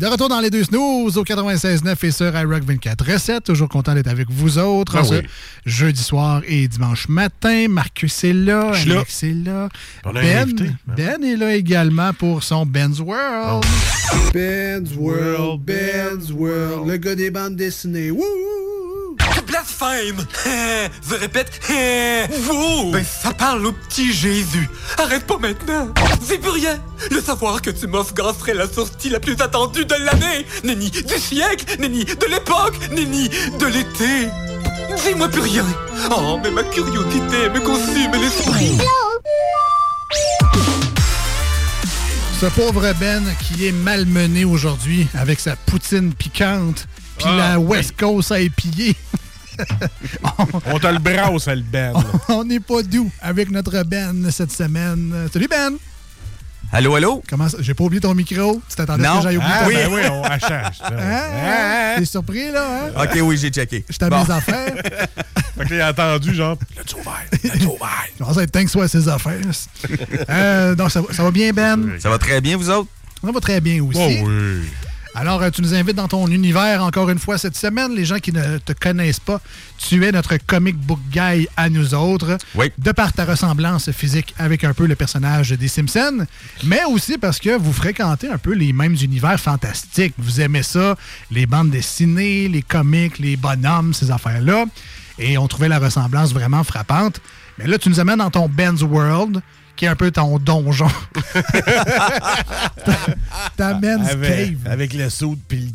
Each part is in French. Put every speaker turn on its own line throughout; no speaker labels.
De retour dans les deux snooze au 96.9 et sur iRock 24 Toujours content d'être avec vous autres.
Ah
en ce
oui.
Jeudi soir et dimanche matin. Marcus est là.
Je suis là.
Alex est là.
On a un
Ben,
invité.
ben est là également pour son Ben's World.
Ben's World, Ben's World, le gars des bandes dessinées. Wouh!
Je répète, vous Ben ça parle au petit Jésus. Arrête pas maintenant. C'est plus rien. Le savoir que tu m'offres serait la sortie la plus attendue de l'année. Nenni du siècle, nenni de l'époque, nenni de l'été. Dis-moi plus rien. Oh, mais ma curiosité me consume l'esprit.
Ce pauvre Ben qui est malmené aujourd'hui avec sa poutine piquante puis
Ah,
la
oui.
West Coast à épier.
On te le brasse, le Ben.
On n'est pas doux avec notre Ben cette semaine. Salut Ben!
Allô, allô?
Comment ça? J'ai pas oublié ton micro. Tu t'attendais à ce
Non.
que j'aille oublier
Ah,
ton
ben
micro?
oui, on elle change. ça.
Hein?
Ah.
T'es surpris, là? Hein?
OK, oui, j'ai checké.
Je t'ai
Bon.
mes affaires.
Fait que là, il a entendu, genre, le ouvert, le ouvert.
Je pense être temps que ce soit ses affaires. Euh, donc, ça, va- ça va bien, Ben?
Ça va très bien, vous autres?
Ça va très bien aussi.
Oh oui.
Alors, euh, tu nous invites dans ton univers encore une fois cette semaine. Les gens qui ne te connaissent pas, tu es notre comic book guy à nous autres.
Oui.
De par ta ressemblance physique avec un peu le personnage des Simpsons, mais aussi parce que vous fréquentez un peu les mêmes univers fantastiques. Vous aimez ça, les bandes dessinées, les comics, les bonhommes, ces affaires-là. Et on trouvait la ressemblance vraiment frappante. Mais là, tu nous amènes dans ton Ben's World, qui est un peu ton donjon. ta, Ben's
Avec,
Cave.
avec le saut puis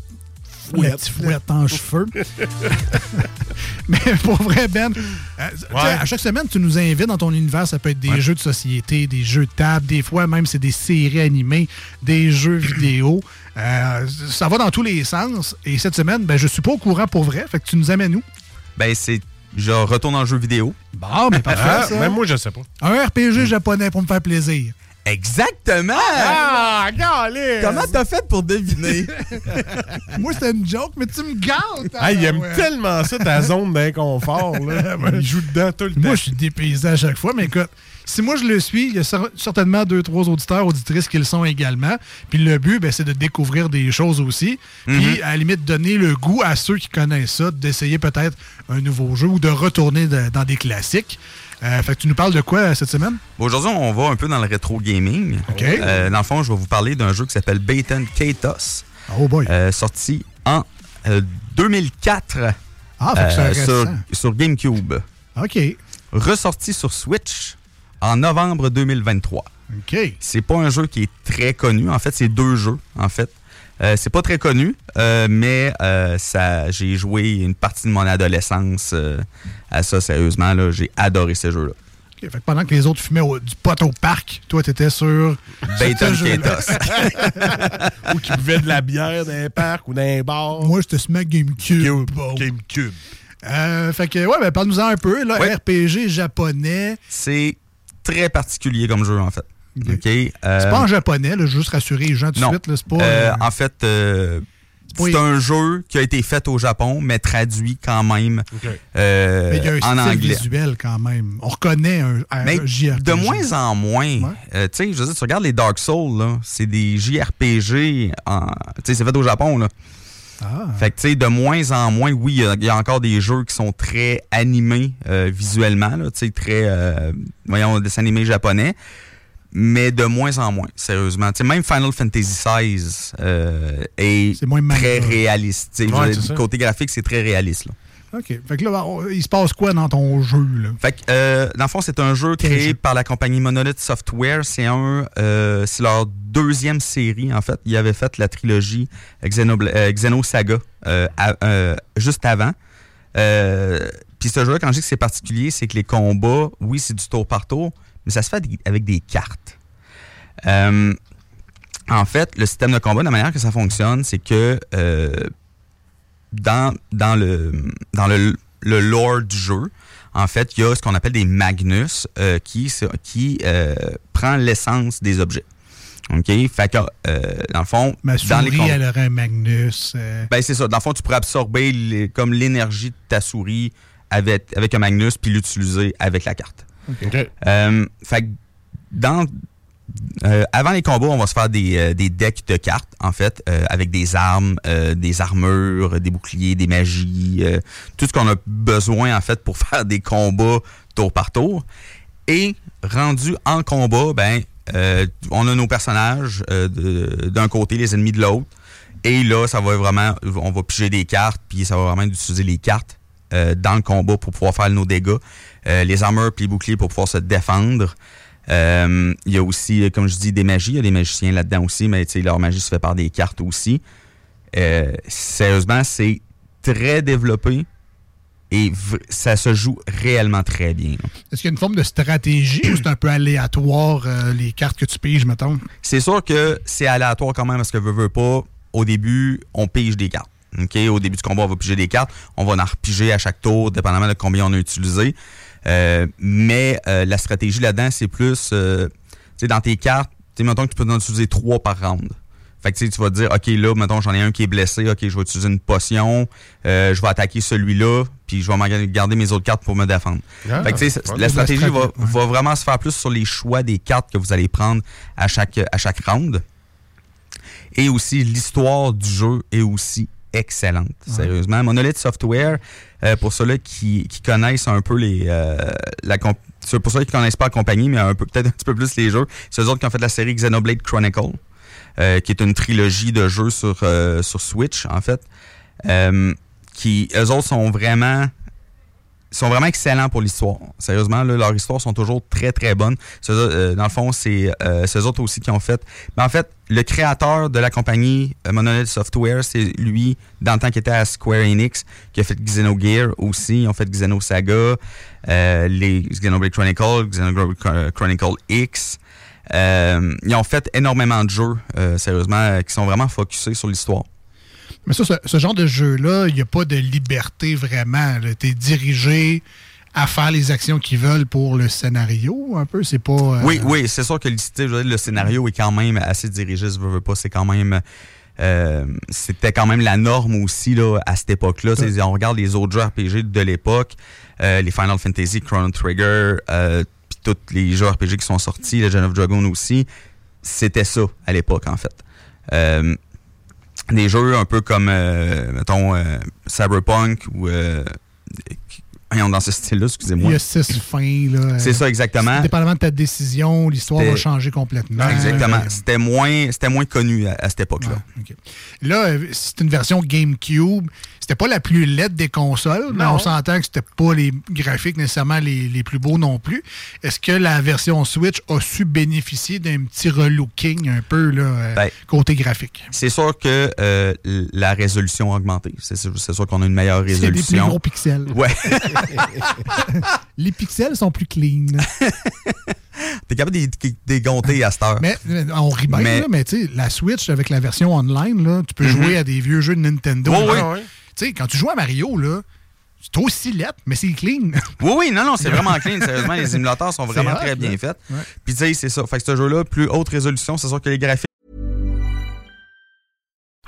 le
petit fouette en cheveux. Mais pour vrai, Ben, euh,
Ouais.
à chaque semaine, tu nous invites dans ton univers. Ça peut être des jeux de société, des jeux de table, des fois même c'est des séries animées, des jeux vidéo. Euh, ça va dans tous les sens. Et cette semaine, ben, je suis pas au courant pour vrai. Fait que tu nous amènes où?
Ben, c'est. Je retourne dans le jeu vidéo.
Bon, mais parfait,
Ah,
ça.
même moi, je sais pas.
Un RPG japonais pour me faire plaisir.
Exactement!
Ah, galère!
Comment t'as fait pour deviner?
Moi, c'était une joke, mais tu me gâtes!
Ah, il aime
ouais.
tellement ça, ta zone d'inconfort. là. Il joue dedans tout le temps.
Moi, je suis dépaysé à chaque fois, mais écoute, si moi je le suis, il y a cer- certainement deux, trois auditeurs, auditrices qui le sont également. Puis le but, ben, c'est de découvrir des choses aussi. Puis à la limite, donner le goût à ceux qui connaissent ça, d'essayer peut-être un nouveau jeu ou de retourner de- dans des classiques. Euh, fait que tu nous parles de quoi euh, cette semaine?
Bon, Aujourd'hui, on va un peu dans le rétro gaming.
OK.
Euh, dans le fond, je vais vous parler d'un jeu qui s'appelle Baton Katos,
Oh boy.
euh, sorti en euh, 2004
ah, fait que
sur, sur GameCube.
OK.
Ressorti sur Switch en novembre 2023.
OK.
C'est pas un jeu qui est très connu. En fait, c'est deux jeux, en fait. Euh, c'est pas très connu, euh, mais euh, ça, j'ai joué une partie de mon adolescence euh, à ça, sérieusement. Là, j'ai adoré ce jeu-là.
OK. Fait que pendant que les autres fumaient au- du pot au parc, toi, t'étais sur.
Katos.
Ou qui buvait de la bière dans un parc ou dans un bar.
Moi, j'étais ma GameCube.
Cube.
Bon.
GameCube.
Euh, fait que, ouais, ben, parle-nous-en un peu. Là,
Ouais.
RPG japonais.
c'est très particulier comme jeu, en fait. Euh,
C'est pas en japonais, là, juste rassurer les gens tout de suite. là, C'est pas.
euh,
euh,
en fait, euh, c'est un jeu qui a été fait au Japon, mais traduit quand même
OK.
euh,
mais il y a un
en
style
anglais.
visuel quand même. On reconnaît un, un
Mais
JRPG.
de moins en moins. Euh, tu sais, je veux dire, tu regardes les Dark Souls, là, c'est des JRPG. en- Tu sais, c'est fait au Japon, là.
Ah.
Fait que, tu sais, de moins en moins, oui, il y a- il y, a encore des jeux qui sont très animés euh, visuellement, tu sais, très, euh, voyons, dessin animé japonais. mais de moins en moins, sérieusement. Tu sais, même Final Fantasy XVI euh, est,
moins
très réaliste.
Ouais,
du côté graphique, c'est très réaliste. Là.
OK. Fait que là, on- il se passe quoi dans ton jeu, là?
Fait que, euh, dans le fond, c'est un jeu créé
jeu?
par la compagnie Monolith Software. C'est un, euh, c'est leur deuxième série, en fait. Ils avaient fait la trilogie Xenobla- euh, Xenosaga euh, à- juste avant. Puis ce jeu, quand je dis que c'est particulier, c'est que les combats, oui, c'est du tour par tour, mais ça se fait avec des cartes. En fait, le système de combat, la manière que ça fonctionne, c'est que dans, dans, le, dans le, le lore du jeu, en fait, il y a ce qu'on appelle des Magnus euh, qui, qui euh, prend l'essence des objets. OK? Fait que, euh, dans le fond,
Ma
dans les
souris,
combats-
elle aurait un Magnus. euh,
ben, c'est ça. Dans le fond, tu pourrais absorber les- comme l'énergie de ta souris avec, avec un Magnus puis l'utiliser avec la carte.
OK.
Euh, fait que dans, euh, avant les combats, on va se faire des, euh, des decks de cartes, en fait, euh, avec des armes, des armures, des boucliers, des magies, tout ce qu'on a besoin, en fait, pour faire des combats tour par tour. Et rendu en combat, ben, on a nos personnages d'un côté, les ennemis de l'autre. Et là, ça va vraiment, on va piger des cartes, puis ça va vraiment utiliser les cartes dans le combat pour pouvoir faire nos dégâts. Les armures puis les boucliers pour pouvoir se défendre. Euh, Il y a aussi, euh, comme je dis, des magies. Il y a des magiciens là-dedans aussi, mais leur magie se fait par des cartes aussi. Euh, sérieusement, c'est très développé et ça se joue réellement très bien.
Est-ce qu'il y a une forme de stratégie ou c'est un peu aléatoire, euh, les cartes que tu piges, mettons?
C'est sûr que c'est aléatoire quand même parce que veut, veut pas, au début, on pige des cartes. Au début du combat, on va piger des cartes. On va en repiger à chaque tour, dépendamment de combien on a utilisé. Euh, mais euh, la stratégie là-dedans, c'est plus, euh, tu sais, dans tes cartes, tu sais, mettons que tu peux en utiliser trois par round. Fait que tu sais, tu vas te dire, OK, là, mettons, j'en ai un qui est blessé, OK, je vais utiliser une potion, euh, je vais attaquer celui-là, puis je vais garder mes autres cartes pour me défendre.
Ah,
fait que tu sais,
ouais.
la stratégie va,
ouais.
va vraiment se faire plus sur les choix des cartes que vous allez prendre à chaque, à chaque round. Et aussi, l'histoire du jeu est aussi excellente, sérieusement. Monolith Software, euh, pour ceux-là qui, qui connaissent un peu les... euh, la pour ceux qui connaissent pas la compagnie, mais un peu peut-être un petit peu plus les jeux, c'est eux autres qui ont fait la série Xenoblade Chronicle, euh, qui est une trilogie de jeux sur, sur Switch, en fait. Qui, eux autres sont vraiment sont vraiment excellents pour l'histoire. Sérieusement, là, leurs histoires sont toujours très, très bonnes. Euh, dans le fond, c'est euh, c'est eux autres aussi qui ont fait. Mais en fait, le créateur de la compagnie euh, Monolith Software, c'est lui, dans le temps qu'il était à Square Enix, qui a fait Xenogear aussi. Ils ont fait Xenosaga, euh, les Xenoblade Chronicle, Xenoblade Chron- Chronicle X. Euh, ils ont fait énormément de jeux, euh, sérieusement, euh, qui sont vraiment focusés sur l'histoire.
Mais ça, ce, ce genre de jeu-là, il n'y a pas de liberté vraiment. Tu es dirigé à faire les actions qu'ils veulent pour le scénario, un peu. C'est pas. euh,
Oui, oui, c'est sûr que le, tu sais, je veux dire, le scénario est quand même assez dirigé, je veux, pas, c'est quand même... euh, c'était quand même la norme aussi là, à cette époque-là. On regarde les autres jeux RPG de l'époque, euh, les Final Fantasy, Chrono Trigger, euh, puis tous les jeux RPG qui sont sortis, le Gen of Dragon aussi. C'était ça à l'époque, en fait. Euh, des jeux un peu comme, euh, mettons, euh, Cyberpunk ou... Voyons, dans ce style-là,
Il
excusez-moi.
y a six fins. là.
C'est ça, exactement.
Dépendamment de ta décision, l'histoire va changer complètement.
Exactement.
Euh,
C'était moins, c'était moins connu à, à cette époque-là.
Ouais. Là, euh, c'est une version GameCube. C'était pas la plus laide des consoles, mais on s'entend que c'était pas les graphiques nécessairement les, les plus beaux non plus. Est-ce que la version Switch a su bénéficier d'un petit relooking un peu là, euh,
Ben,
côté graphique?
C'est sûr que euh, la résolution a augmenté. C'est sûr, c'est sûr qu'on a une meilleure
C'est des plus
résolution.
gros pixels.
Ouais.
Les pixels sont plus clean.
T'es capable de dégonter à cette heure.
mais on rit bien,
Mais-
là, mais tu sais, la Switch avec la version online, là, tu peux
Mhm.
jouer à des vieux jeux de Nintendo. Tu sais, quand tu joues à Mario, là, c'est aussi lettre, mais c'est clean.
Oui, oui, non, non, c'est vraiment clean. Sérieusement, les émulateurs sont vraiment très bien faits.
Ouais.
Puis tu sais, c'est ça. Fait que ce jeu-là, plus haute résolution, c'est sûr que les graphiques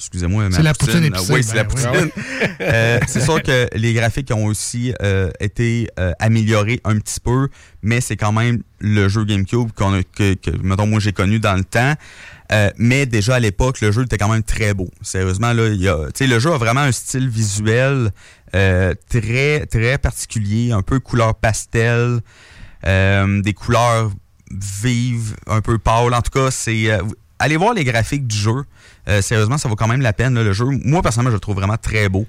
Excusez-moi,
C'est la poutine épicée,
Oui, c'est la
ben
poutine. Euh, c'est sûr que les graphiques ont aussi euh, été euh, améliorés un petit peu, mais c'est quand même le jeu GameCube qu'on a, que, que, mettons, moi, j'ai connu dans le temps. Euh, mais déjà à l'époque, le jeu était quand même très beau. Sérieusement, là, y a, tu sais, le jeu a vraiment un style visuel euh, très, très particulier, un peu couleur pastel, euh, des couleurs vives, un peu pâles. En tout cas, c'est euh, allez voir les graphiques du jeu. Euh, sérieusement, ça vaut quand même la peine. là, le jeu, moi personnellement, je le trouve vraiment très beau.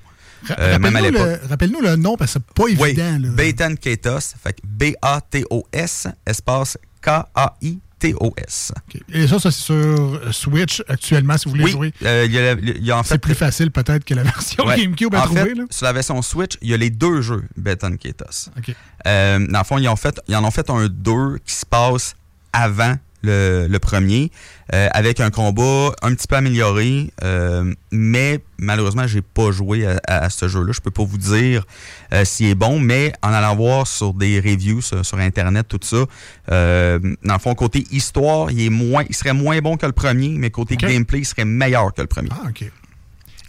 Euh, même à
Rappelle-nous
l'époque.
le, rappelle-nous le nom parce que c'est pas
Oui,
évident.
Katos, fait que B-A-T-O-S, espace K-A-I-T-O-S.
Ok. Et ça, ça c'est sur euh, Switch actuellement si vous voulez
Oui,
jouer.
euh, il y a, il y a en fait
C'est plus facile peut-être que la version
Ouais.
GameCube à
en
trouver.
fait,
là.
sur la version Switch, il y a les deux jeux.
Ok.
Euh, dans le fond, ils, ont fait, ils en ont fait un 2 qui se passe avant le, le premier, euh, avec un combat un petit peu amélioré, euh, mais malheureusement, j'ai pas joué à, à ce jeu-là. Je peux pas vous dire euh, s'il est bon, mais en allant voir sur des reviews sur, sur Internet, tout ça, dans le fond, côté histoire, il, est moins, il serait moins bon que le premier, mais côté gameplay, il serait meilleur que le premier.
Ah, OK.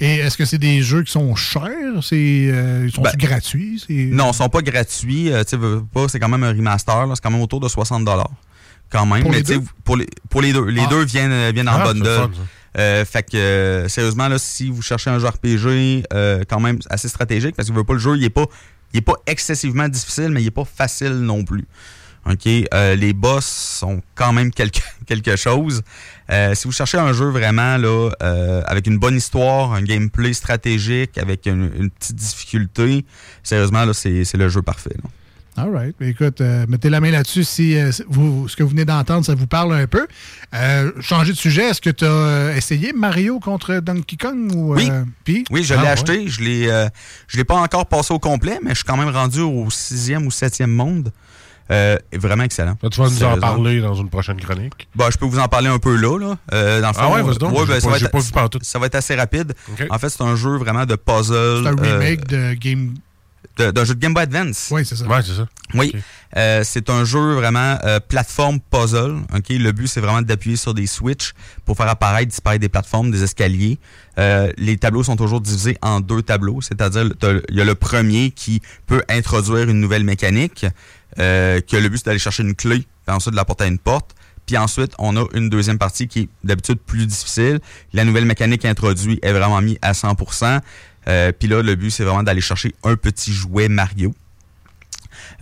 Et est-ce que c'est des jeux qui sont chers? C'est, euh, ils sont
Ben,
gratuits?
Non, ils sont pas gratuits. Euh, c'est quand même un remaster. C'est quand même autour de 60 Quand même.
Pour
mais
les
tu sais,
deux?
pour les, pour les deux. Les
Ah.
deux viennent, euh, viennent en
Ah,
bundle.
ça.
Euh, fait que, euh, sérieusement, là, si vous cherchez un jeu RPG, euh, quand même assez stratégique, parce que vous voulez pas le jeu, il est pas, il est pas excessivement difficile, mais il est pas facile non plus. OK? Euh, les boss sont quand même quelque, quelque chose. Euh, si vous cherchez un jeu vraiment là, euh, avec une bonne histoire, un gameplay stratégique, avec une, une petite difficulté, sérieusement, là, c'est c'est le jeu parfait. là.
All right. Ben, Écoute, euh, mettez la main là-dessus si euh, vous, ce que vous venez d'entendre, ça vous parle un peu. Euh, changer de sujet, est-ce que tu as essayé Mario contre Donkey Kong? Ou,
Oui.
euh?
Oui, je
Ah,
l'ai
ouais.
acheté. Je l'ai, euh, je l'ai pas encore passé au complet, mais je suis quand même rendu au sixième ou septième monde. Euh, vraiment excellent.
Là, tu vas nous en parler dans une prochaine chronique?
Bah, je peux vous en parler un peu là. là. Euh, dans le
Ah
fond,
ouais, vas-y donc.
ouais, ben, ça, va être,
pas vu pantoute.
ça va être assez rapide. En fait, c'est un jeu vraiment de puzzle.
C'est un
euh,
remake de Game.
D'un jeu de Game Boy Advance.
Oui, c'est ça.
Ouais, c'est ça.
Oui. Euh, c'est un jeu vraiment euh, plateforme puzzle. Ok, le but c'est vraiment d'appuyer sur des switches pour faire apparaître, disparaître des plateformes, des escaliers. Euh, les tableaux sont toujours divisés en deux tableaux, c'est-à-dire il y a le premier qui peut introduire une nouvelle mécanique, euh, que le but c'est d'aller chercher une clé, puis ensuite de la porter à une porte. Puis ensuite, on a une deuxième partie qui est d'habitude plus difficile. La nouvelle mécanique introduite est vraiment mise à 100%. Euh, puis là, le but, c'est vraiment d'aller chercher un petit jouet Mario.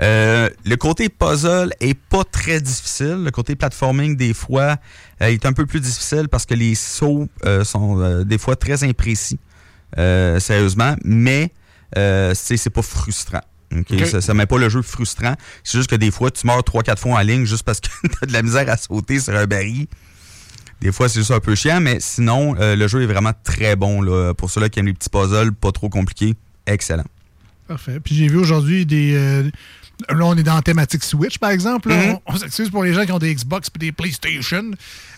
Euh, le côté puzzle est pas très difficile. Le côté platforming, des fois, euh, est un peu plus difficile parce que les sauts euh, sont des fois très imprécis, sérieusement, mais c'est pas frustrant. Ça, ça met pas le jeu frustrant. C'est juste que des fois, tu meurs 3-4 fois en ligne juste parce que t'as de la misère à sauter sur un baril. Des fois, c'est juste un peu chiant, mais sinon, euh, le jeu est vraiment très bon. Là, pour ceux-là qui aiment les petits puzzles, pas trop compliqués. Excellent.
Parfait. Puis j'ai vu aujourd'hui des. euh, là, on est dans la thématique Switch, par exemple.
Mhm.
On, on s'excuse pour les gens qui ont des Xbox et des PlayStation.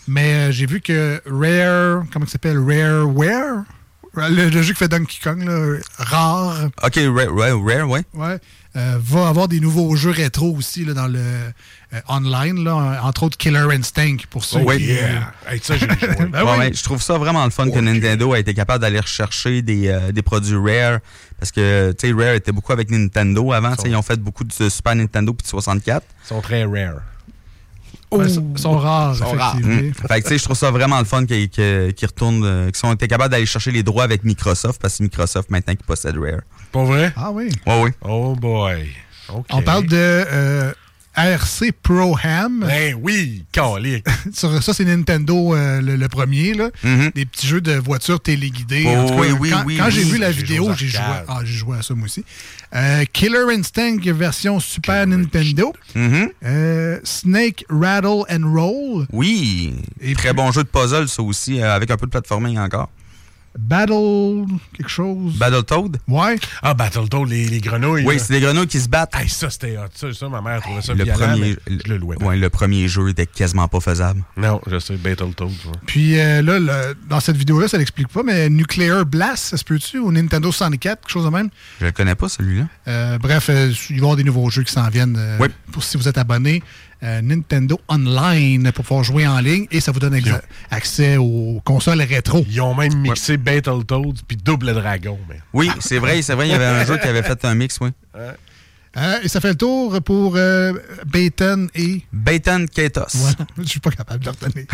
Mais euh, j'ai vu que Rare. Comment ça s'appelle? Rareware? Le, le jeu qui fait Donkey Kong, là, rare,
Ok, Rare, Rare, Rare, ouais.
ouais, euh, va avoir des nouveaux jeux rétro aussi là, dans le euh, online, là, entre autres Killer Instinct pour ceux
Oh, oui.
qui.
Yeah. Hey, ça, joué.
Ben
Ouais,
oui.
ouais, je trouve ça vraiment le fun que Nintendo a été capable d'aller rechercher des, euh, des produits Rare. Parce que, tu sais, Rare était beaucoup avec Nintendo avant. tu sais, Ils ont fait beaucoup de Super Nintendo puis de 64.
Ils sont très rares.
Ouais, ils sont rares,
sont rares.
effectivement.
Mm. Fait que, tu sais, je trouve ça vraiment le fun qu'ils retournent, euh, qu'ils ont été capables d'aller chercher les droits avec Microsoft parce que c'est Microsoft maintenant qui possède Rare.
Pas vrai?
Ah oui.
Ouais, oui.
Oh boy.
On parle de euh, RC Pro Ham.
Ben oui, calé.
Sur ça, c'est Nintendo euh, le, le premier. Là. Des petits jeux de voitures téléguidées.
Oh,
En tout cas,
oui, oui,
quand
oui,
quand j'ai vu la vidéo, j'ai joué, ah, joué à ça moi aussi. Euh, Killer Instinct version Super Nintendo.
Mhm.
Euh, Snake Rattle and Roll.
Oui.
Et
Très
puis-
bon jeu de puzzle, ça aussi, avec un peu de platforming encore.
Battle quelque chose.
Battletoad?
ouais.
Ah, Battletoad, les, les grenouilles.
Oui, c'est des grenouilles qui se battent.
Hey, ça, c'était hot. Ça, ça, ma mère trouvait ça
le,
violent,
premier,
mais je le louais.
ouais, le premier jeu était quasiment pas faisable.
Non, je sais, Battletoad. ouais.
Puis euh, là, le- dans cette vidéo-là, ça l'explique pas, mais Nuclear Blast, ça se peut-tu, ou Nintendo 64, quelque chose de même?
Je le connais pas, celui-là.
Euh, bref, euh, il va y avoir des nouveaux jeux qui s'en viennent euh,
Oui.
pour si vous êtes abonné. Euh, Nintendo Online pour pouvoir jouer en ligne et ça vous donne accès aux consoles rétro.
Ils ont même mixé Battletoads puis Double Dragon. Mais...
Oui, c'est vrai, c'est vrai, il y avait un jeu qui avait fait un mix, oui.
Euh, et ça fait le tour pour euh, Bayton et.
Bayton Katos.
Voilà, je suis pas capable de le retenir.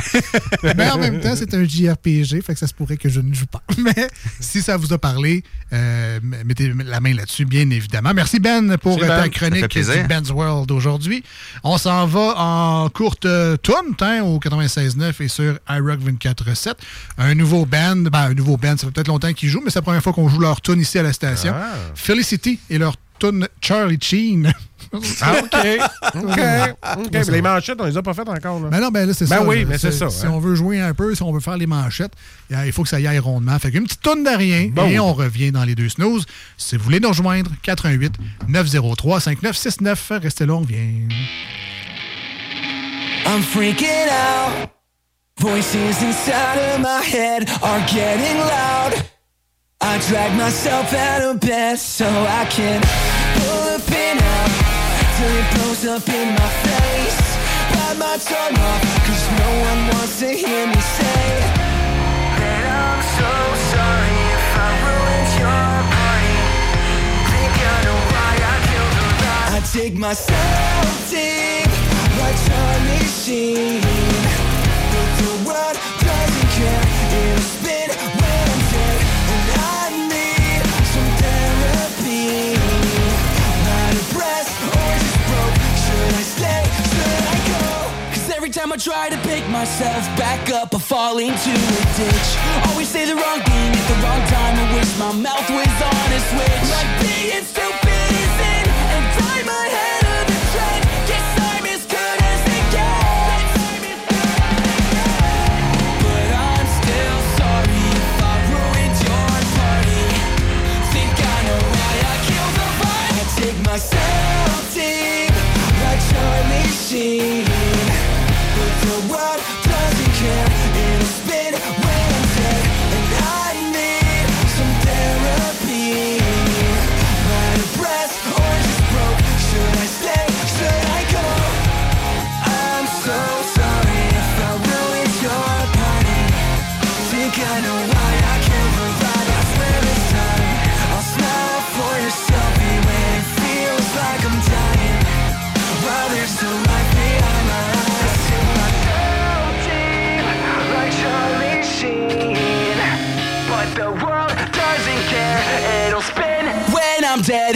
Mais en même temps, c'est un JRPG, fait que ça se pourrait que je ne joue pas. Mais si ça vous a parlé, euh, mettez la main là-dessus, bien évidemment. Merci Ben pour
Merci,
euh, ta
Ben.
chronique du Ben's World aujourd'hui. On s'en va en courte euh, tourne hein, au 96.9 et sur iRock 24.7. Un nouveau band, ben, un nouveau band, ça fait peut-être longtemps qu'ils jouent, mais c'est la première fois qu'on joue leur tune ici à la station.
Ah.
Felicity et leur tune Charlie Sheen.
Ah, OK. OK. OK. Mais les manchettes, on les a pas faites encore. Là.
Ben non, ben là, c'est
Ben
ça.
oui,
là.
mais c'est ça,
Si
hein.
on veut jouer un peu, si on veut faire les manchettes, il faut que ça y aille rondement. Fait qu'une petite tonne de rien
Bon.
et on revient dans les deux snooze. Si vous voulez nous rejoindre, 88 903 5969. Restez là, on vient.
I'm freaking out. Voices inside of my head are getting loud. I drag myself out of bed so I can till it blows up in my face. Bite my tongue off, cause no one wants to hear me say that I'm so sorry if I ruined your party. Think I know why I killed a lot. I take myself deep like Charlie Sheen. But the world myself back up, I fall into a ditch. Always say the wrong thing at the wrong time. I wish my mouth was on a switch. Like being stupid the world doesn't care. It'll spin when I'm dead.